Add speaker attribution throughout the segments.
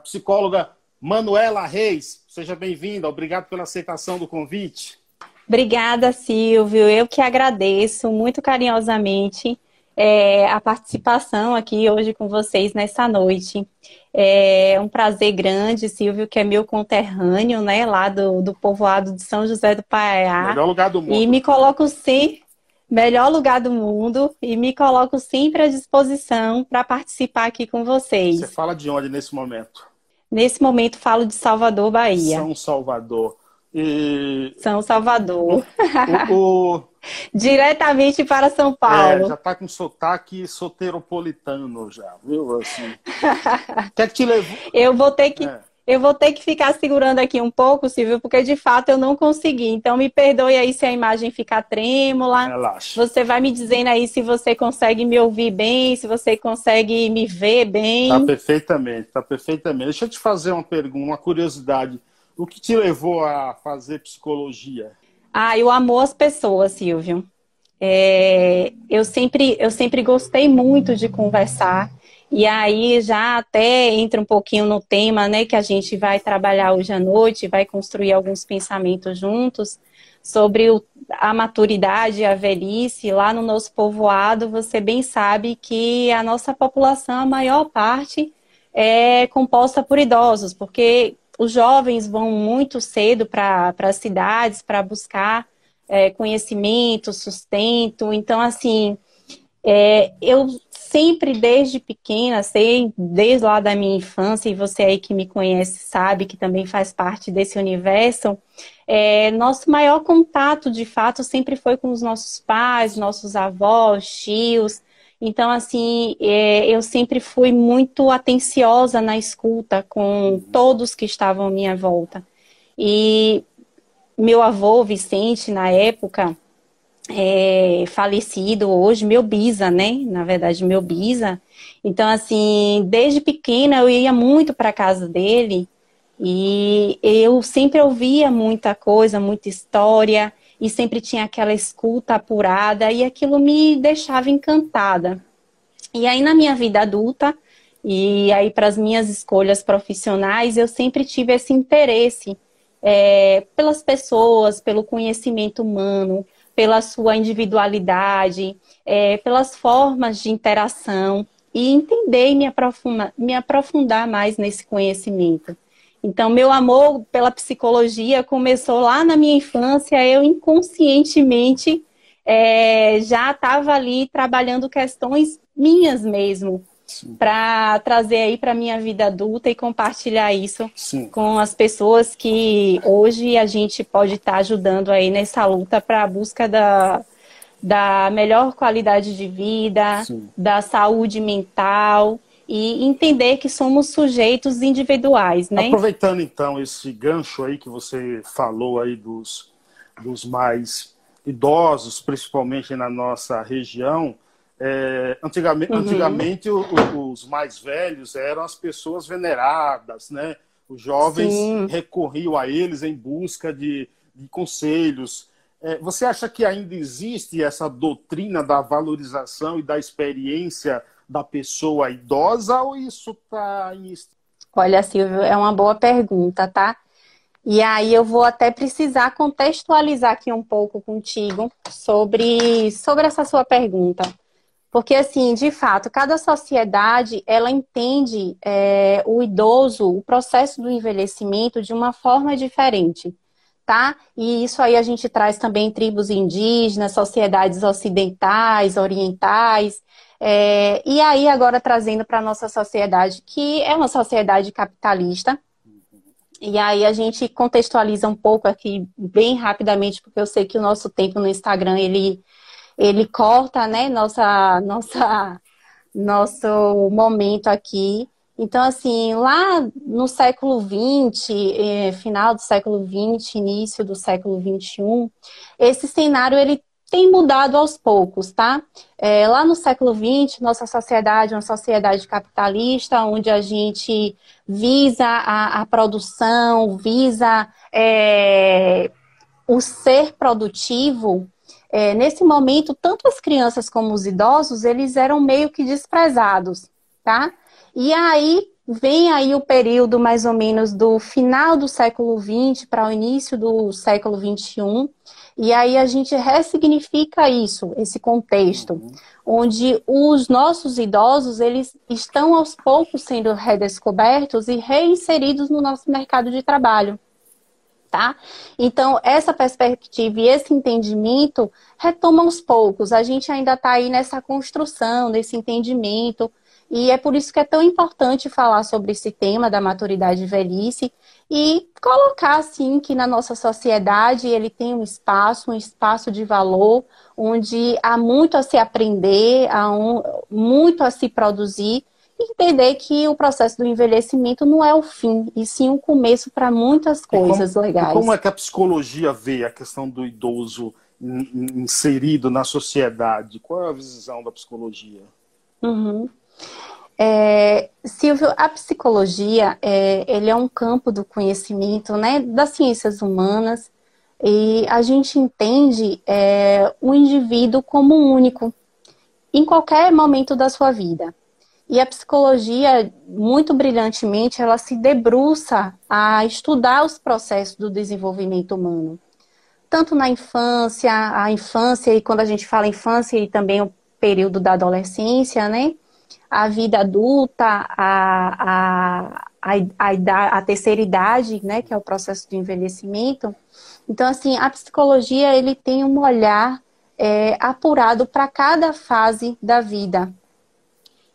Speaker 1: psicóloga Manuela Reis. Seja bem-vinda, obrigado pela aceitação do convite.
Speaker 2: Obrigada, Silvio. Eu que agradeço muito carinhosamente é, a participação aqui hoje com vocês nessa noite. É um prazer grande, Silvio, que é meu conterrâneo, né, lá do, do povoado de São José do Paiá.
Speaker 1: Melhor lugar do mundo.
Speaker 2: E me coloco sim, melhor lugar do mundo, e me coloco sempre à disposição para participar aqui com vocês.
Speaker 1: Você fala de onde nesse momento?
Speaker 2: Nesse momento falo de Salvador, Bahia.
Speaker 1: São Salvador. E...
Speaker 2: São Salvador.
Speaker 1: O, o,
Speaker 2: Diretamente para São Paulo.
Speaker 1: É, já tá com sotaque soteropolitano já, viu? Assim. que é que te levou?
Speaker 2: Eu vou ter que. É. Eu vou ter que ficar segurando aqui um pouco, Silvio, porque de fato eu não consegui. Então me perdoe aí se a imagem ficar trêmula.
Speaker 1: Relaxa.
Speaker 2: Você vai me dizendo aí se você consegue me ouvir bem, se você consegue me ver bem.
Speaker 1: Tá perfeitamente, tá perfeitamente. Deixa eu te fazer uma pergunta, uma curiosidade. O que te levou a fazer psicologia?
Speaker 2: Ah, eu amo as pessoas, Silvio. É, eu, sempre, eu sempre gostei muito de conversar. E aí já até entra um pouquinho no tema, né, que a gente vai trabalhar hoje à noite, vai construir alguns pensamentos juntos sobre o, a maturidade a velhice. Lá no nosso povoado, você bem sabe que a nossa população, a maior parte, é composta por idosos, porque os jovens vão muito cedo para as cidades para buscar é, conhecimento, sustento. Então, assim, é, eu sempre desde pequena, sei, desde lá da minha infância, e você aí que me conhece sabe que também faz parte desse universo, é, nosso maior contato, de fato, sempre foi com os nossos pais, nossos avós, tios, então, assim, é, eu sempre fui muito atenciosa na escuta com todos que estavam à minha volta. E meu avô, Vicente, na época, é, falecido hoje, meu bisa, né? Na verdade, meu bisa. Então, assim, desde pequena eu ia muito para casa dele e eu sempre ouvia muita coisa, muita história e sempre tinha aquela escuta apurada e aquilo me deixava encantada. E aí na minha vida adulta e aí para as minhas escolhas profissionais eu sempre tive esse interesse é, pelas pessoas, pelo conhecimento humano, pela sua individualidade, é, pelas formas de interação e entender e me aprofundar, me aprofundar mais nesse conhecimento. Então, meu amor pela psicologia começou lá na minha infância, eu inconscientemente é, já estava ali trabalhando questões minhas mesmo, para trazer aí para minha vida adulta e compartilhar isso Sim. com as pessoas que hoje a gente pode estar tá ajudando aí nessa luta para a busca da, da melhor qualidade de vida, Sim. da saúde mental e entender que somos sujeitos individuais, né?
Speaker 1: Aproveitando então esse gancho aí que você falou aí dos, dos mais idosos, principalmente na nossa região, é, antigamente, uhum. antigamente o, o, os mais velhos eram as pessoas veneradas, né? Os jovens Sim. recorriam a eles em busca de, de conselhos. É, você acha que ainda existe essa doutrina da valorização e da experiência da pessoa idosa ou isso está em...
Speaker 2: Olha, Silvio, é uma boa pergunta, tá? E aí eu vou até precisar contextualizar aqui um pouco contigo sobre, sobre essa sua pergunta. Porque, assim, de fato, cada sociedade, ela entende é, o idoso, o processo do envelhecimento de uma forma diferente, tá? E isso aí a gente traz também tribos indígenas, sociedades ocidentais, orientais, é, e aí agora trazendo para a nossa sociedade, que é uma sociedade capitalista, e aí a gente contextualiza um pouco aqui bem rapidamente, porque eu sei que o nosso tempo no Instagram, ele ele corta, né, nossa, nossa, nosso momento aqui. Então, assim, lá no século XX, eh, final do século XX, início do século XXI, esse cenário ele tem mudado aos poucos, tá? É, lá no século XX, nossa sociedade é uma sociedade capitalista, onde a gente visa a, a produção, visa é, o ser produtivo, é, nesse momento, tanto as crianças como os idosos, eles eram meio que desprezados, tá? E aí, vem aí o período mais ou menos do final do século XX para o início do século XXI, e aí a gente ressignifica isso, esse contexto, uhum. onde os nossos idosos, eles estão aos poucos sendo redescobertos e reinseridos no nosso mercado de trabalho. Tá? Então, essa perspectiva e esse entendimento retomam aos poucos. A gente ainda está aí nessa construção, nesse entendimento, e é por isso que é tão importante falar sobre esse tema da maturidade e velhice e colocar assim que na nossa sociedade ele tem um espaço, um espaço de valor, onde há muito a se aprender, há um, muito a se produzir entender que o processo do envelhecimento não é o fim, e sim o um começo para muitas coisas
Speaker 1: como,
Speaker 2: legais.
Speaker 1: como é que a psicologia vê a questão do idoso inserido na sociedade? Qual é a visão da psicologia?
Speaker 2: Uhum. É, Silvio, a psicologia é, ele é um campo do conhecimento né, das ciências humanas e a gente entende é, o indivíduo como único em qualquer momento da sua vida. E a psicologia, muito brilhantemente, ela se debruça a estudar os processos do desenvolvimento humano. Tanto na infância, a infância, e quando a gente fala infância, e também o período da adolescência, né? a vida adulta, a, a, a, a, terceira idade, né, que é o processo de envelhecimento. Então, assim, a psicologia ele tem um olhar é, apurado para cada fase da vida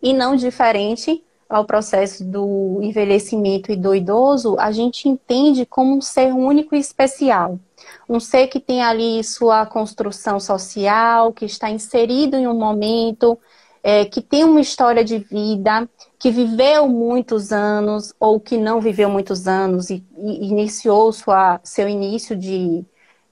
Speaker 2: e não diferente ao processo do envelhecimento e do idoso, a gente entende como um ser único e especial. Um ser que tem ali sua construção social, que está inserido em um momento, é, que tem uma história de vida, que viveu muitos anos ou que não viveu muitos anos e, e iniciou sua, seu início de,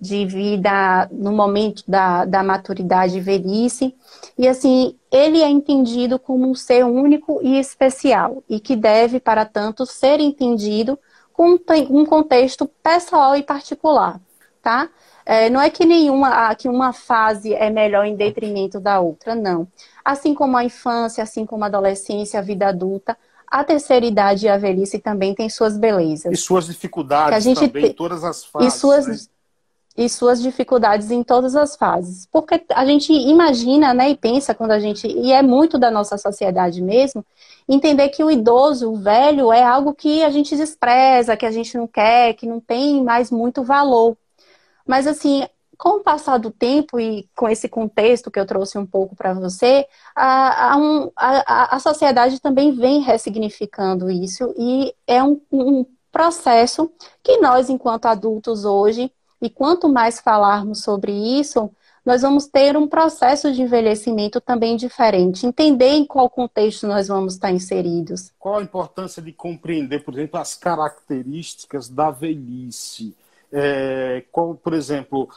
Speaker 2: de vida no momento da, da maturidade e velhice. E assim, ele é entendido como um ser único e especial e que deve, para tanto, ser entendido com um contexto pessoal e particular, tá? É, não é que nenhuma, que uma fase é melhor em detrimento da outra, não. Assim como a infância, assim como a adolescência, a vida adulta, a terceira idade e a velhice também têm suas belezas.
Speaker 1: E suas dificuldades a gente também, em todas as fases.
Speaker 2: E suas,
Speaker 1: né?
Speaker 2: E suas dificuldades em todas as fases. Porque a gente imagina né, e pensa quando a gente. E é muito da nossa sociedade mesmo, entender que o idoso, o velho, é algo que a gente despreza, que a gente não quer, que não tem mais muito valor. Mas assim, com o passar do tempo e com esse contexto que eu trouxe um pouco para você, a, a, a, sociedade também vem ressignificando isso e é um, um processo que nós, enquanto adultos hoje, e quanto mais falarmos sobre isso, nós vamos ter um processo de envelhecimento também diferente, entender em qual contexto nós vamos estar inseridos.
Speaker 1: Qual a importância de compreender, por exemplo, as características da velhice? É, qual, por exemplo,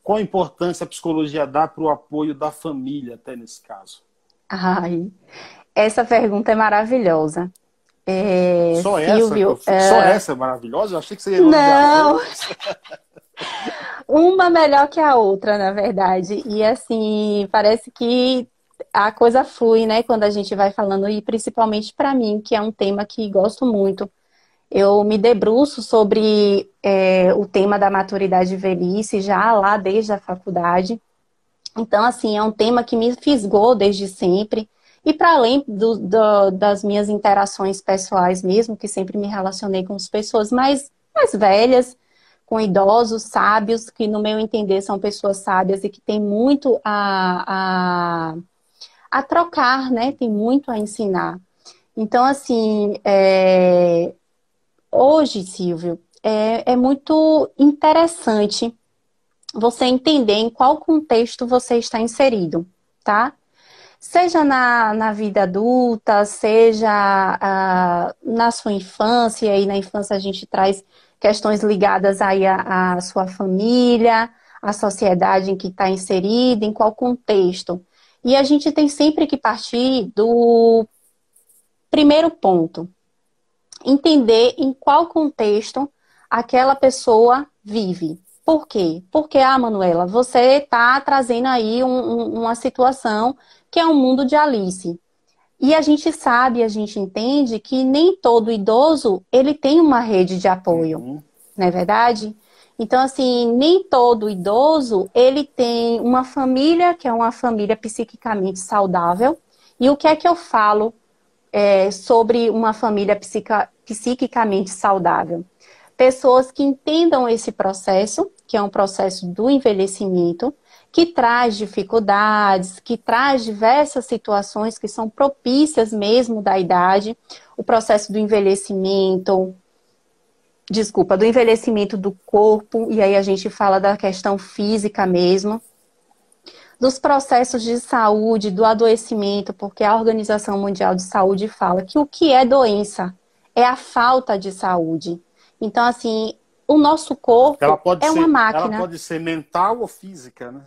Speaker 1: qual a importância a psicologia dá para o apoio da família, até nesse caso?
Speaker 2: Ai, essa pergunta é maravilhosa. É,
Speaker 1: só, Silvio, essa, é... só essa é maravilhosa? Eu achei que você ia
Speaker 2: Não! Uma melhor que a outra, na verdade. E assim, parece que a coisa flui, né, quando a gente vai falando, e principalmente para mim, que é um tema que gosto muito eu me debruço sobre é, o tema da maturidade e velhice já lá desde a faculdade. Então, assim, é um tema que me fisgou desde sempre. E para além do, do, das minhas interações pessoais mesmo, que sempre me relacionei com as pessoas mais, mais velhas, com idosos, sábios, que no meu entender são pessoas sábias e que têm muito a, a, a trocar, né? Tem muito a ensinar. Então, assim, é, hoje, Silvio, é, é muito interessante você entender em qual contexto você está inserido, tá? Seja na, na vida adulta, seja uh, na sua infância, e na infância a gente traz questões ligadas aí à, à sua família, à sociedade em que está inserida, em qual contexto. E a gente tem sempre que partir do primeiro ponto, entender em qual contexto aquela pessoa vive. Por quê? Porque, ah, Manuela, você está trazendo aí um, um, uma situação que é um mundo de Alice. E a gente sabe, a gente entende que nem todo idoso ele tem uma rede de apoio, uhum. não é verdade? Então, assim, nem todo idoso ele tem uma família que é uma família psiquicamente saudável. E o que é que eu falo é, sobre uma família psica, psiquicamente saudável? Pessoas que entendam esse processo, que é um processo do envelhecimento, que traz dificuldades, que traz diversas situações que são propícias mesmo da idade, o processo do envelhecimento, desculpa, do envelhecimento do corpo, e aí a gente fala da questão física mesmo, dos processos de saúde, do adoecimento, porque a Organização Mundial de Saúde fala que o que é doença é a falta de saúde. Então, assim, o nosso corpo é
Speaker 1: ser,
Speaker 2: uma máquina.
Speaker 1: Ela pode ser mental ou física, né?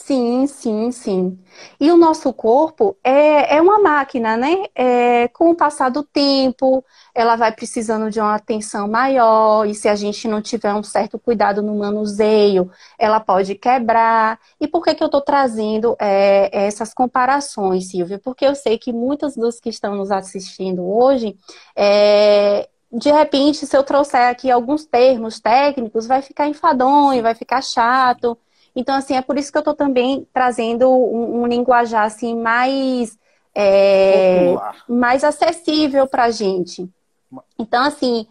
Speaker 2: Sim, sim, sim. E o nosso corpo é, é uma máquina, né? É, com o passar do tempo, ela vai precisando de uma atenção maior, e se a gente não tiver um certo cuidado no manuseio, ela pode quebrar. E por que, que eu estou trazendo é, essas comparações, Silvia? Porque eu sei que muitos dos que estão nos assistindo hoje, é, de repente, se eu trouxer aqui alguns termos técnicos, vai ficar enfadonho, vai ficar chato. Então, assim, é por isso que eu estou também trazendo um, um, linguajar assim mais, é, mais acessível para a gente. Então, assim,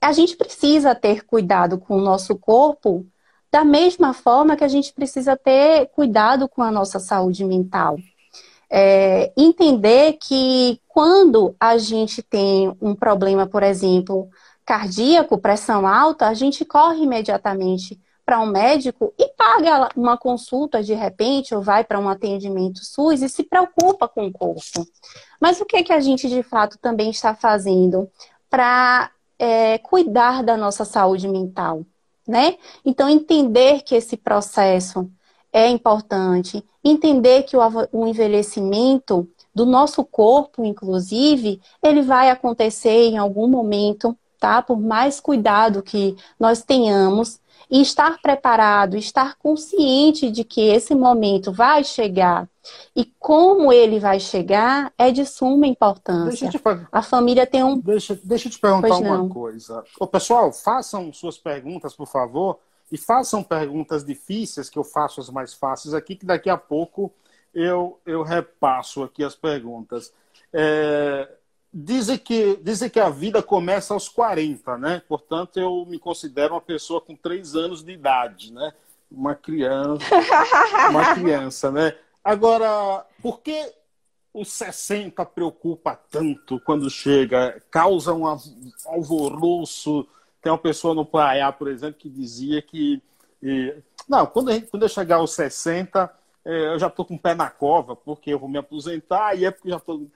Speaker 2: a gente precisa ter cuidado com o nosso corpo da mesma forma que a gente precisa ter cuidado com a nossa saúde mental. É, entender que quando a gente tem um problema, por exemplo, cardíaco, pressão alta, a gente corre imediatamente para um médico e paga uma consulta de repente, ou vai para um atendimento SUS e se preocupa com o corpo. Mas o que, que a gente de fato também está fazendo para é, cuidar da nossa saúde mental? Né? Então, entender que esse processo é importante, entender que o, o envelhecimento do nosso corpo, inclusive, ele vai acontecer em algum momento, tá? Por mais cuidado que nós tenhamos, e estar preparado, estar consciente de que esse momento vai chegar e como ele vai chegar é de suma importância. Te... A família tem um.
Speaker 1: Deixa, deixa eu te perguntar uma coisa. Ô, pessoal, façam suas perguntas, por favor, e façam perguntas difíceis, que eu faço as mais fáceis aqui, que daqui a pouco eu, eu repasso aqui as perguntas. É, Dizem que, dizem que a vida começa aos 40, né? Portanto, eu me considero uma pessoa com 3 anos de idade, né? Uma criança, uma criança, né? Agora, por que os 60 preocupa tanto quando chega? Causa um alvoroço. Tem uma pessoa no Praia, por exemplo, que dizia que. E, não, quando, gente, quando eu chegar aos 60, é, eu já estou com o pé na cova, porque eu vou me aposentar, e é porque já estou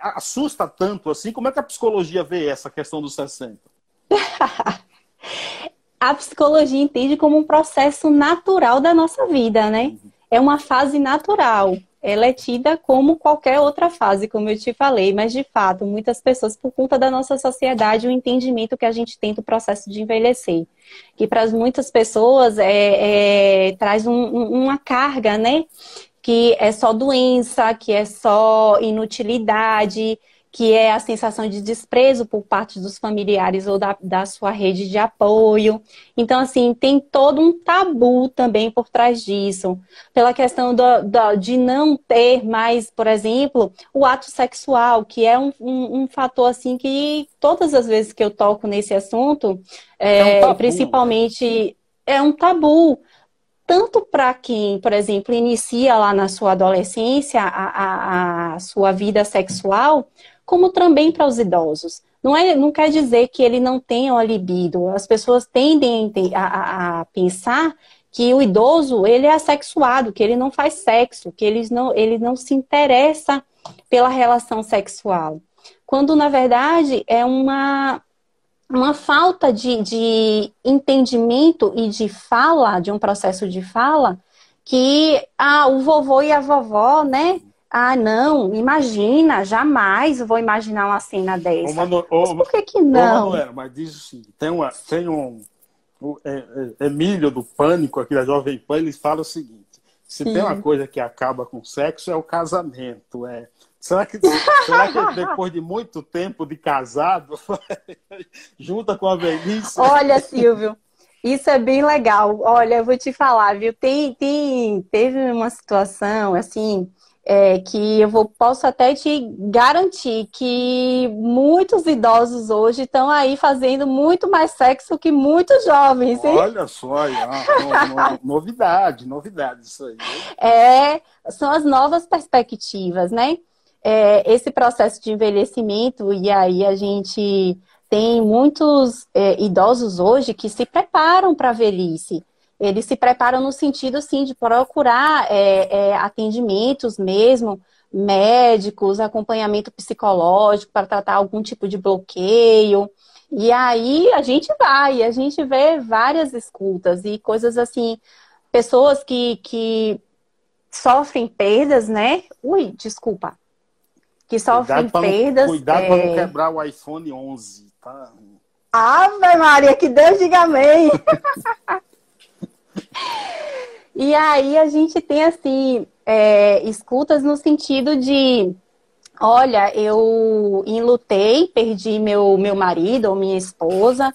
Speaker 1: assusta tanto assim? Como é que a psicologia vê essa questão dos 60?
Speaker 2: a psicologia entende como um processo natural da nossa vida, né? É uma fase natural. Ela é tida como qualquer outra fase, como eu te falei, mas de fato, muitas pessoas, por conta da nossa sociedade, o entendimento que a gente tem do processo de envelhecer, que para muitas pessoas é, é traz um, uma carga, né? que é só doença, que é só inutilidade, que é a sensação de desprezo por parte dos familiares ou da, da sua rede de apoio. Então, assim, tem todo um tabu também por trás disso. Pela questão do, do, de não ter mais, por exemplo, o ato sexual, que é um, um, um, fator, assim, que todas as vezes que eu toco nesse assunto, é, é um tabu, principalmente, né? é um tabu tanto para quem, por exemplo, inicia lá na sua adolescência a, a, a sua vida sexual, como também para os idosos. Não, é, não quer dizer que ele não tenha uma libido. As pessoas tendem a, a, pensar que o idoso ele é assexuado, que ele não faz sexo, que ele não, ele não se interessa pela relação sexual. Quando, na verdade, é uma, uma falta de, de entendimento e de fala, de um processo de fala, que ah, o vovô e a vovó, né? Ah, não, imagina, jamais vou imaginar uma cena dessa. Ô, Manu, ô, mas por que que não? Ô, Manuela,
Speaker 1: mas diz assim, tem, uma, tem um... O, é, é, Emílio do Pânico, aqui da Jovem Pan, ele fala o seguinte, se Sim. tem uma coisa que acaba com sexo, é o casamento, é Será que, será que depois de muito tempo de casado, junta com a velhice?
Speaker 2: Olha, Silvio, isso é bem legal. Olha, eu vou te falar, viu? Tem, tem, teve uma situação assim é, que eu vou, posso até te garantir que muitos idosos hoje estão aí fazendo muito mais sexo que muitos jovens.
Speaker 1: Hein? Olha só, no, no, novidade, novidade isso aí.
Speaker 2: É, são as novas perspectivas, né? É, esse processo de envelhecimento, e aí a gente tem muitos é, idosos hoje que se preparam para a velhice eles se preparam no sentido, assim, de procurar é, é, atendimentos mesmo, médicos, acompanhamento psicológico para tratar algum tipo de bloqueio. E aí a gente vai, a gente vê várias escutas e coisas assim, pessoas que, que sofrem perdas, né? Ui, desculpa. Que sofrem
Speaker 1: cuidado
Speaker 2: perdas.
Speaker 1: Não, cuidado é... para não quebrar o iPhone 11, tá?
Speaker 2: Ave Maria, que Deus diga amém. E aí a gente tem assim é, escutas no sentido de olha, eu enlutei, perdi meu, meu marido ou minha esposa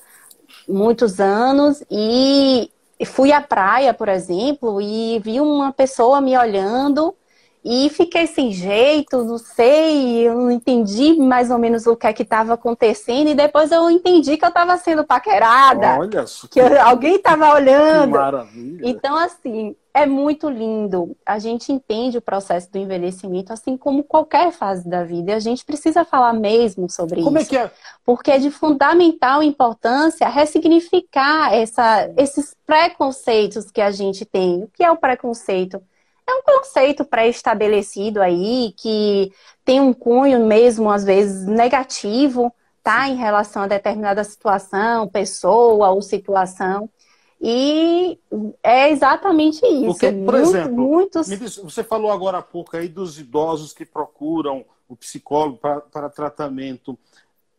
Speaker 2: muitos anos e fui à praia, por exemplo, e vi uma pessoa me olhando e fiquei sem jeito, não sei, eu não entendi mais ou menos o que é que estava acontecendo. E depois eu entendi que eu estava sendo paquerada.
Speaker 1: Olha
Speaker 2: Que alguém estava olhando.
Speaker 1: Que maravilha.
Speaker 2: Então, assim, é muito lindo. A gente entende o processo do envelhecimento, assim como qualquer fase da vida. E a gente precisa falar mesmo sobre
Speaker 1: como
Speaker 2: isso.
Speaker 1: Como é que é?
Speaker 2: Porque é de fundamental importância ressignificar essa, esses preconceitos que a gente tem. O que é o preconceito? É um conceito pré-estabelecido aí, que tem um cunho mesmo, às vezes, negativo, tá? Em relação a determinada situação, pessoa ou situação. E é exatamente isso.
Speaker 1: Porque, por Muito, exemplo, muitos... Diz, você falou agora há pouco aí dos idosos que procuram o psicólogo para, para tratamento.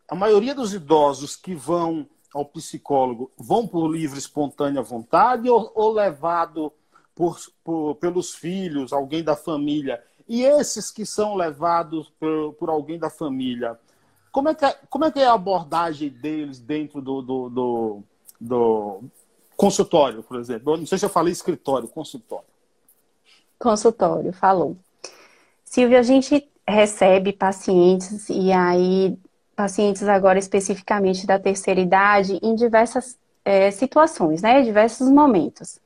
Speaker 1: A maioria dos idosos que vão ao psicólogo vão por livre, espontânea vontade ou, ou levado por, por, pelos filhos, alguém da família, e esses que são levados por, por alguém da família, como é, que é, como é que é a abordagem deles dentro do, do, do, do consultório, por exemplo? Eu não sei se eu falei escritório, consultório.
Speaker 2: Consultório, falou. Silvia, a gente recebe pacientes, e aí, pacientes agora especificamente da terceira idade, em diversas é, situações, né? Diversos momentos.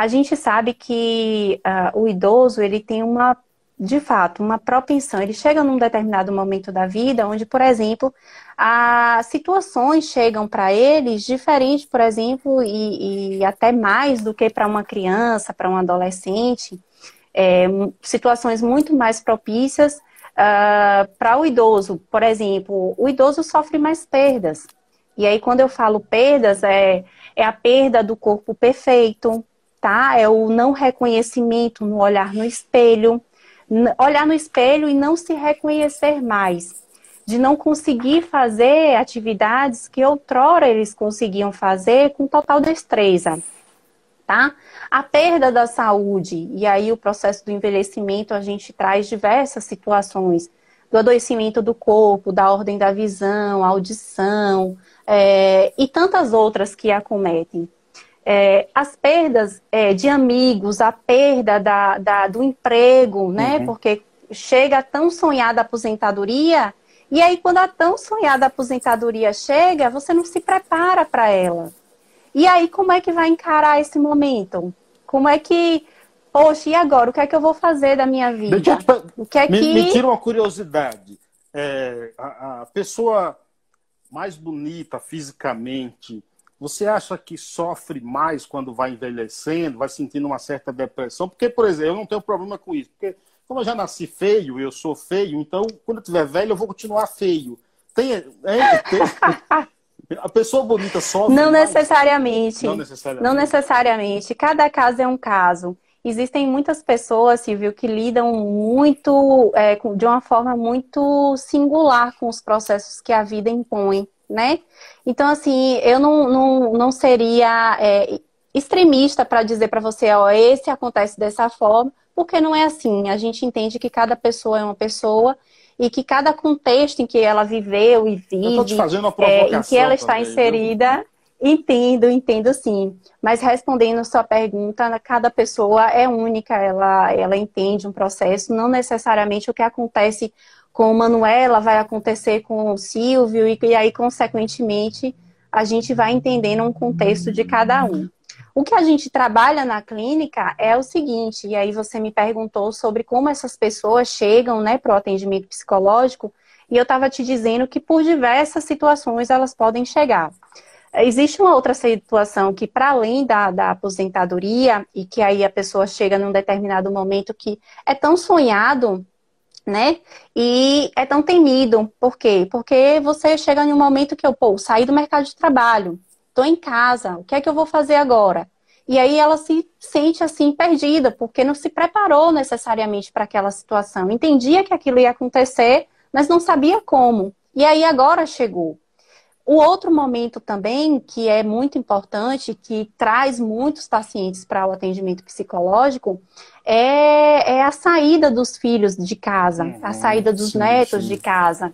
Speaker 2: A gente sabe que uh, o idoso ele tem uma, de fato, uma propensão. Ele chega num determinado momento da vida onde, por exemplo, as situações chegam para eles diferentes, por exemplo, e, e até mais do que para uma criança, para um adolescente. É, situações muito mais propícias uh, para o idoso. Por exemplo, o idoso sofre mais perdas. E aí, quando eu falo perdas, é, é a perda do corpo perfeito, tá? É o não reconhecimento no olhar no espelho, olhar no espelho e não se reconhecer mais, de não conseguir fazer atividades que outrora eles conseguiam fazer com total destreza, tá? A perda da saúde, e aí o processo do envelhecimento a gente traz diversas situações, do adoecimento do corpo, da ordem da visão, audição, é, e tantas outras que acometem é, as perdas é, de amigos, a perda da, da do emprego, né? Uhum. Porque chega a tão sonhada aposentadoria, e aí quando a tão sonhada aposentadoria chega, você não se prepara para ela. E aí como é que vai encarar esse momento? Como é que, poxa, e agora? O que é que eu vou fazer da minha vida? Te...
Speaker 1: O que é me, que... me tira uma curiosidade. É, a, a pessoa mais bonita fisicamente, você acha que sofre mais quando vai envelhecendo, vai sentindo uma certa depressão? Porque, por exemplo, eu não tenho problema com isso. Porque, como eu já nasci feio, eu sou feio, então, quando eu tiver velho, eu vou continuar feio. Tem, é, tem... A pessoa bonita sofre
Speaker 2: não necessariamente. não necessariamente. Não necessariamente. Cada caso é um caso. Existem muitas pessoas, Silvio, que lidam muito, é, de uma forma muito singular com os processos que a vida impõe né? Então, assim, eu não, não, não seria é, extremista para dizer para você, ó, esse acontece dessa forma, porque não é assim. A gente entende que cada pessoa é uma pessoa e que cada contexto em que ela viveu e vive, é, em que ela está também, inserida, viu? entendo, entendo sim. Mas respondendo sua pergunta, cada pessoa é única, ela, ela entende um processo, não necessariamente o que acontece com Manuela vai acontecer com o Silvio, e, e aí, consequentemente, a gente vai entendendo um contexto de cada um. O que a gente trabalha na clínica é o seguinte, e aí você me perguntou sobre como essas pessoas chegam né, para o atendimento psicológico, e eu estava te dizendo que por diversas situações elas podem chegar. Existe uma outra situação que, para além da, da aposentadoria, e que aí a pessoa chega num determinado momento que é tão sonhado, né? E é tão temido. Por quê? Porque você chega em um momento que eu, pô, saí do mercado de trabalho, estou em casa, o que é que eu vou fazer agora? E aí ela se sente assim perdida, porque não se preparou necessariamente para aquela situação. Entendia que aquilo ia acontecer, mas não sabia como. E aí agora chegou. O outro momento também que é muito importante, que traz muitos pacientes para o atendimento psicológico, é, é, a saída dos filhos de casa, uhum, a saída dos sim, netos sim. de casa.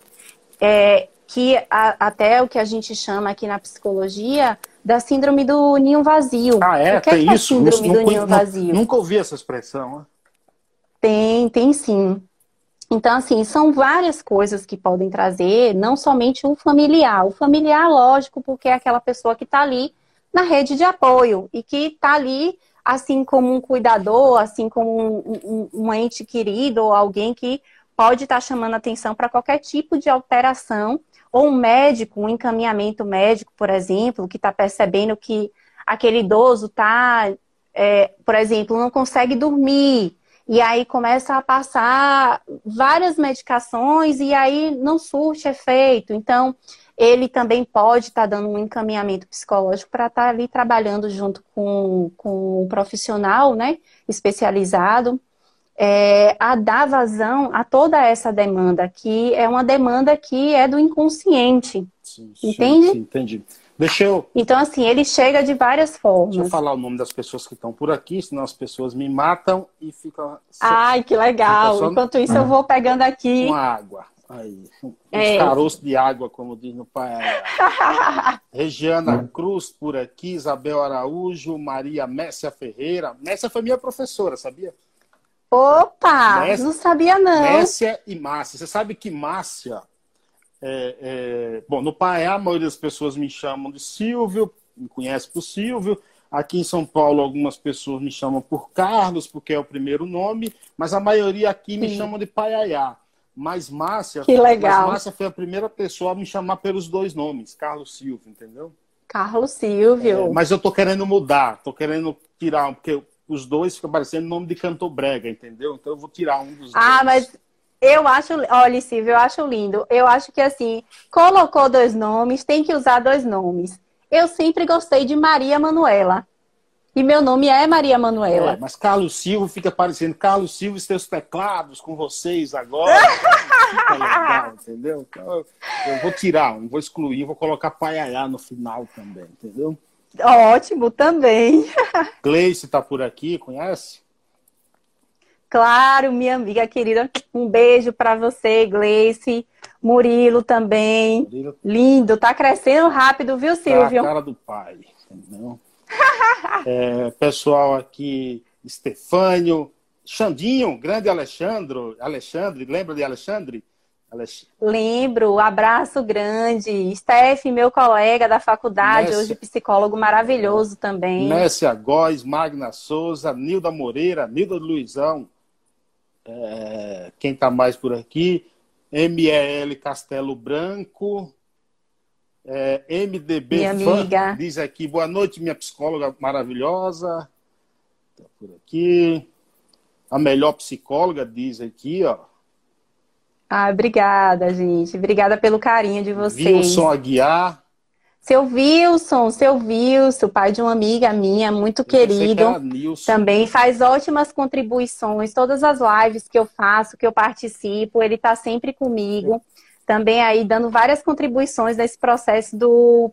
Speaker 2: É, que a, até o que a gente chama aqui na psicologia da síndrome do ninho vazio.
Speaker 1: Ah, é?
Speaker 2: O que
Speaker 1: tem
Speaker 2: é,
Speaker 1: isso?
Speaker 2: É síndrome
Speaker 1: não,
Speaker 2: do ninho vazio?
Speaker 1: Nunca ouvi essa expressão. Né?
Speaker 2: Tem, tem sim. Então, assim, são várias coisas que podem trazer, não somente o familiar. O familiar, lógico, porque é aquela pessoa que está ali na rede de apoio e que está ali, assim como um cuidador, assim como um, um, um ente querido ou alguém que pode estar tá chamando atenção para qualquer tipo de alteração ou um médico, um encaminhamento médico, por exemplo, que está percebendo que aquele idoso está, é, por exemplo, não consegue dormir, e aí começa a passar várias medicações e aí não surte efeito. Então, ele também pode estar tá dando um encaminhamento psicológico para estar tá ali trabalhando junto com, com um profissional né, especializado é, a dar vazão a toda essa demanda, que é uma demanda que é do inconsciente. Sim, entende? Sim,
Speaker 1: entendi. Deixa eu.
Speaker 2: Então, assim, ele chega de várias formas.
Speaker 1: Deixa eu falar o nome das pessoas que estão por aqui, senão as pessoas me matam e ficam.
Speaker 2: Ai, que legal! Só... Enquanto isso, eu vou pegando aqui.
Speaker 1: Com água. Aí. É. caroços de água, como diz no pai. Regiana Cruz por aqui, Isabel Araújo, Maria Messia Ferreira. Messia foi minha professora, sabia?
Speaker 2: Opa! Messia, não sabia não.
Speaker 1: Messia e Márcia. Você sabe que Márcia, é, é... bom, no Pai a maioria das pessoas me chamam de Silvio, me conhece por Silvio. Aqui em São Paulo, algumas pessoas me chamam por Carlos, porque é o primeiro nome, mas a maioria aqui me Sim. chamam de Paiaiá. Mas Márcia,
Speaker 2: que legal.
Speaker 1: Márcia foi a primeira pessoa a me chamar pelos dois nomes, Carlos Silvio, entendeu?
Speaker 2: Carlos Silvio.
Speaker 1: É, mas eu tô querendo mudar, tô querendo tirar, porque os dois ficam parecendo nome de cantor brega, entendeu? Então eu vou tirar um dos
Speaker 2: ah, dois. Ah, mas eu acho, olha, Silvio, eu acho lindo. Eu acho que assim, colocou dois nomes, tem que usar dois nomes. Eu sempre gostei de Maria Manuela. E meu nome é Maria Manuela. É,
Speaker 1: mas Carlos Silva fica parecendo Carlos Silva e seus teclados com vocês agora. fica legal, entendeu? Então, eu vou tirar vou excluir, vou colocar Paiaiá no final também, entendeu?
Speaker 2: Ótimo, também.
Speaker 1: Gleice está por aqui, conhece?
Speaker 2: Claro, minha amiga querida. Um beijo para você, Gleice. Murilo também. Murilo... Lindo, tá crescendo rápido, viu, Silvio?
Speaker 1: Tá a cara do pai, entendeu? é, pessoal aqui, Estefânio, Xandinho, grande Alexandre, Alexandre, lembra de Alexandre?
Speaker 2: Lembro, abraço grande. Steph, meu colega da faculdade, hoje psicólogo maravilhoso também.
Speaker 1: Messia Góes, Magna Souza, Nilda Moreira, Nilda Luizão. É, quem está mais por aqui? MEL Castelo Branco. É, MDB
Speaker 2: minha amiga.
Speaker 1: diz aqui, boa noite, minha psicóloga maravilhosa. Tá por aqui. A melhor psicóloga diz aqui, ó.
Speaker 2: Ah, obrigada, gente. Obrigada pelo carinho de vocês.
Speaker 1: Wilson Aguiar.
Speaker 2: Seu Wilson, seu Wilson, pai de uma amiga minha, muito querido. Também faz ótimas contribuições. Todas as lives que eu faço, que eu participo, ele está sempre comigo. Também aí dando várias contribuições nesse processo do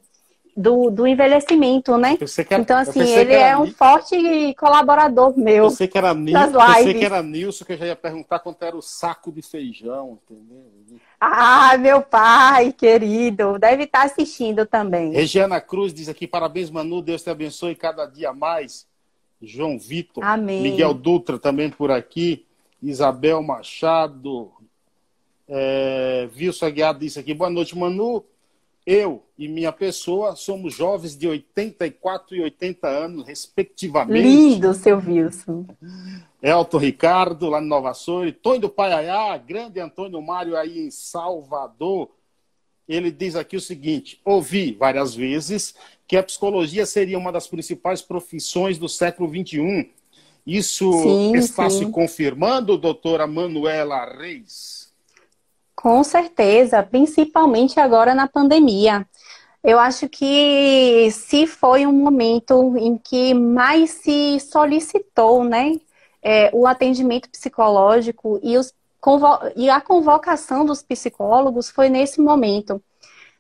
Speaker 2: do, do envelhecimento, né? Era, então, assim, ele é um forte colaborador meu. Eu
Speaker 1: sei que era Nilson, eu sei que era Nilson, que eu já ia perguntar quanto era o saco de feijão, entendeu?
Speaker 2: Ah, meu pai, querido, deve estar assistindo também.
Speaker 1: Regiana Cruz diz aqui: parabéns, Manu, Deus te abençoe cada dia mais. João Vitor,
Speaker 2: Amém.
Speaker 1: Miguel Dutra também por aqui, Isabel Machado, é, Wilson Aguiar disse aqui: boa noite, Manu. Eu e minha pessoa somos jovens de 84 e 80 anos, respectivamente.
Speaker 2: Lindo, seu Wilson.
Speaker 1: Elton Ricardo, lá no Nova Açores. Tony do Paiaiá, grande Antônio Mário aí em Salvador. Ele diz aqui o seguinte: ouvi várias vezes que a psicologia seria uma das principais profissões do século XXI. Isso sim, está sim. se confirmando, doutora Manuela Reis?
Speaker 2: Com certeza, principalmente agora na pandemia. Eu acho que se foi um momento em que mais se solicitou, né, é, o atendimento psicológico e, os, e a convocação dos psicólogos foi nesse momento.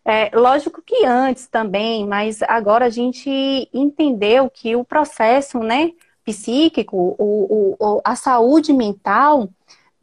Speaker 2: É, lógico que antes também, mas agora a gente entendeu que o processo, né, psíquico, o, o, a saúde mental,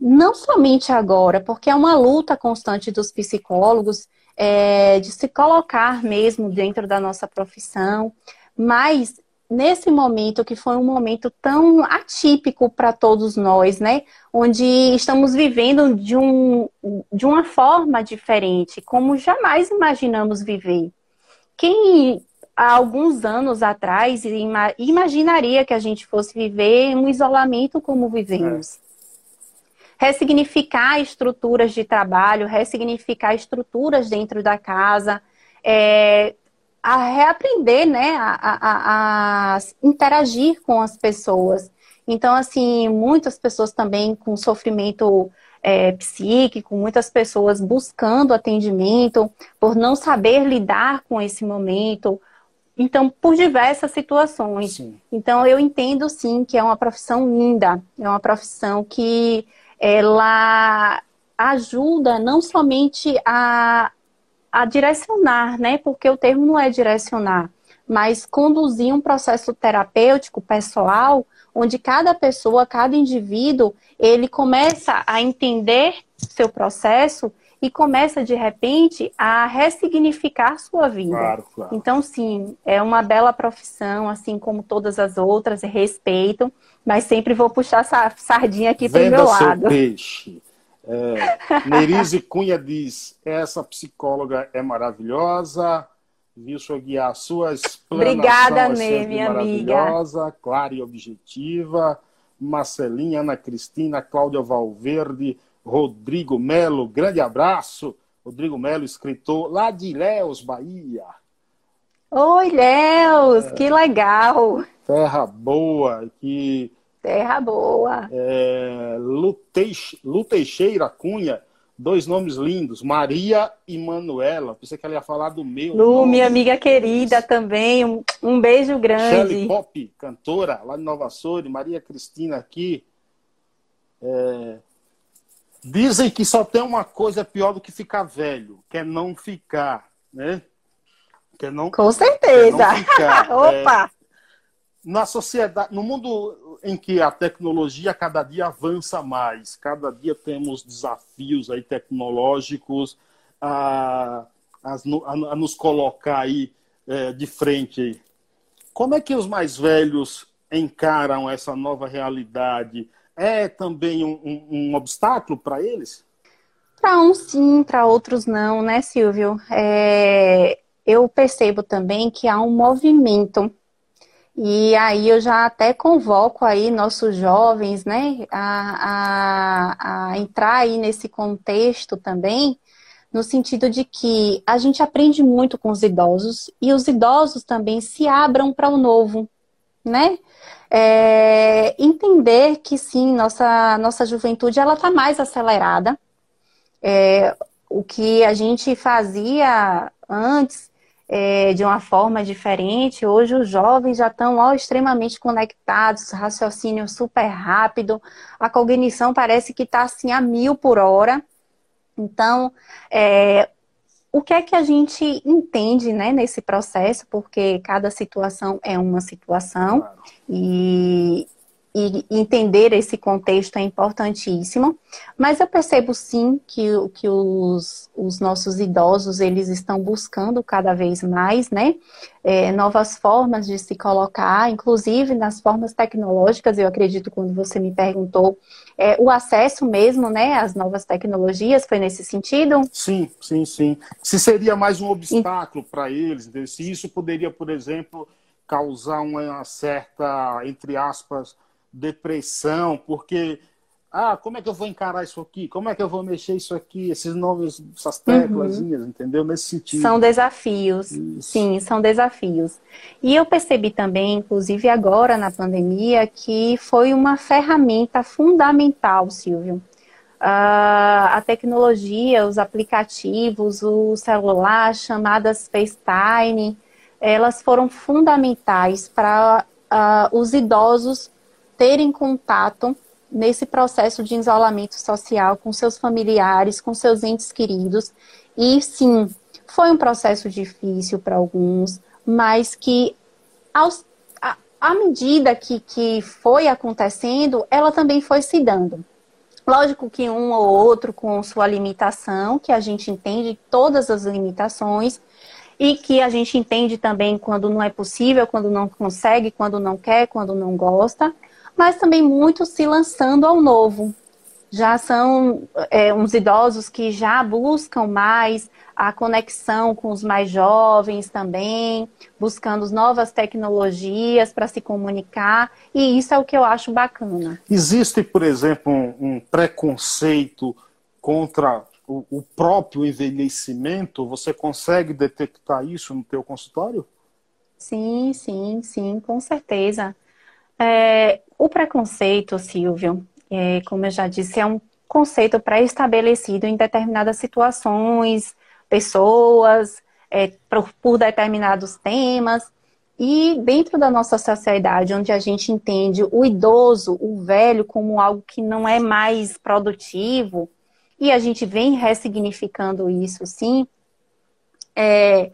Speaker 2: não somente agora, porque é uma luta constante dos psicólogos é, de se colocar mesmo dentro da nossa profissão, mas nesse momento que foi um momento tão atípico para todos nós, né? Onde estamos vivendo de, um, de uma forma diferente, como jamais imaginamos viver. Quem há alguns anos atrás imaginaria que a gente fosse viver um isolamento como vivemos? É ressignificar estruturas de trabalho, ressignificar estruturas dentro da casa, é, a reaprender, né, a, a, a, interagir com as pessoas. Então, assim, muitas pessoas também com sofrimento é, psíquico, muitas pessoas buscando atendimento por não saber lidar com esse momento. Então, por diversas situações. Sim. Então, eu entendo sim que é uma profissão linda, é uma profissão que ela ajuda não somente a, a direcionar, né? Porque o termo não é direcionar, mas conduzir um processo terapêutico pessoal, onde cada pessoa, cada indivíduo, ele começa a entender seu processo e começa de repente a ressignificar sua vida.
Speaker 1: Claro, claro.
Speaker 2: Então, sim, é uma bela profissão, assim como todas as outras, respeito, mas sempre vou puxar essa sardinha aqui para o meu lado.
Speaker 1: Peixe. É, Nerise Cunha diz: essa psicóloga é maravilhosa. Wilson Guiar, sua explanação
Speaker 2: Obrigada,
Speaker 1: é
Speaker 2: Ney, minha
Speaker 1: maravilhosa,
Speaker 2: amiga.
Speaker 1: clara e objetiva. Marcelinha, Ana Cristina, Cláudia Valverde, Rodrigo Melo, grande abraço. Rodrigo Melo, escritor lá de Léus, Bahia.
Speaker 2: Oi, Léus, é, que legal.
Speaker 1: Terra boa, que.
Speaker 2: Terra boa.
Speaker 1: É, Luteixeira Cunha, dois nomes lindos, Maria e Manuela. Pensei que ela ia falar do meu.
Speaker 2: Lu, nome. minha amiga querida também, um, um beijo grande.
Speaker 1: Shelly Pop, cantora lá de Nova Açores, Maria Cristina aqui. É, Dizem que só tem uma coisa pior do que ficar velho, que é não ficar, né?
Speaker 2: Que é não, Com certeza.
Speaker 1: É ficar.
Speaker 2: Opa!
Speaker 1: Na sociedade, no mundo em que a tecnologia cada dia avança mais, cada dia temos desafios aí tecnológicos a, a, a nos colocar aí é, de frente. Como é que os mais velhos encaram essa nova realidade? é também um, um, um obstáculo para eles?
Speaker 2: Para uns sim, para outros não, né, Silvio? É, eu percebo também que há um movimento e aí eu já até convoco aí nossos jovens, né, a, a, a, entrar aí nesse contexto também, no sentido de que a gente aprende muito com os idosos e os idosos também se abram para o novo, né? É, entender que sim, nossa, nossa juventude ela está mais acelerada. É, o que a gente fazia antes é, de uma forma diferente, hoje os jovens já estão ó, extremamente conectados, raciocínio super rápido, a cognição parece que está assim a mil por hora. Então, é, o que é que a gente entende né, nesse processo, porque cada situação é uma situação, e e entender esse contexto é importantíssimo. Mas eu percebo sim que, que os, os nossos idosos eles estão buscando cada vez mais, né, é, novas formas de se colocar, inclusive nas formas tecnológicas. Eu acredito quando você me perguntou é, o acesso mesmo, né, às novas tecnologias foi nesse sentido?
Speaker 1: Sim, sim, sim. Se seria mais um obstáculo para eles, se isso poderia, por exemplo, causar uma certa, entre aspas, depressão, porque ah, como é que eu vou encarar isso aqui? Como é que eu vou mexer isso aqui? Esses nomes, essas teclas, uhum. entendeu? Nesse sentido.
Speaker 2: São desafios. Isso. Sim, são desafios. E eu percebi também, inclusive agora na pandemia, que foi uma ferramenta fundamental, Silvio. Uh, a tecnologia, os aplicativos, o celular, chamadas FaceTime, elas foram fundamentais para uh, os idosos terem contato nesse processo de isolamento social com seus familiares, com seus entes queridos. E sim, foi um processo difícil para alguns, mas que aos, a, à medida que, que foi acontecendo, ela também foi se dando. Lógico que um ou outro com sua limitação, que a gente entende todas as limitações, e que a gente entende também quando não é possível, quando não consegue, quando não quer, quando não gosta mas também muitos se lançando ao novo. Já são é, uns idosos que já buscam mais a conexão com os mais jovens também, buscando novas tecnologias para se comunicar, e isso é o que eu acho bacana.
Speaker 1: Existe, por exemplo, um, um preconceito contra o, o, próprio envelhecimento? Você consegue detectar isso no teu consultório?
Speaker 2: Sim, sim, sim, com certeza. É, o preconceito, Silvio, é, como eu já disse, é um conceito pré-estabelecido em determinadas situações, pessoas, é, por, por determinados temas. E dentro da nossa sociedade, onde a gente entende o idoso, o velho, como algo que não é mais produtivo, e a gente vem ressignificando isso, sim, é,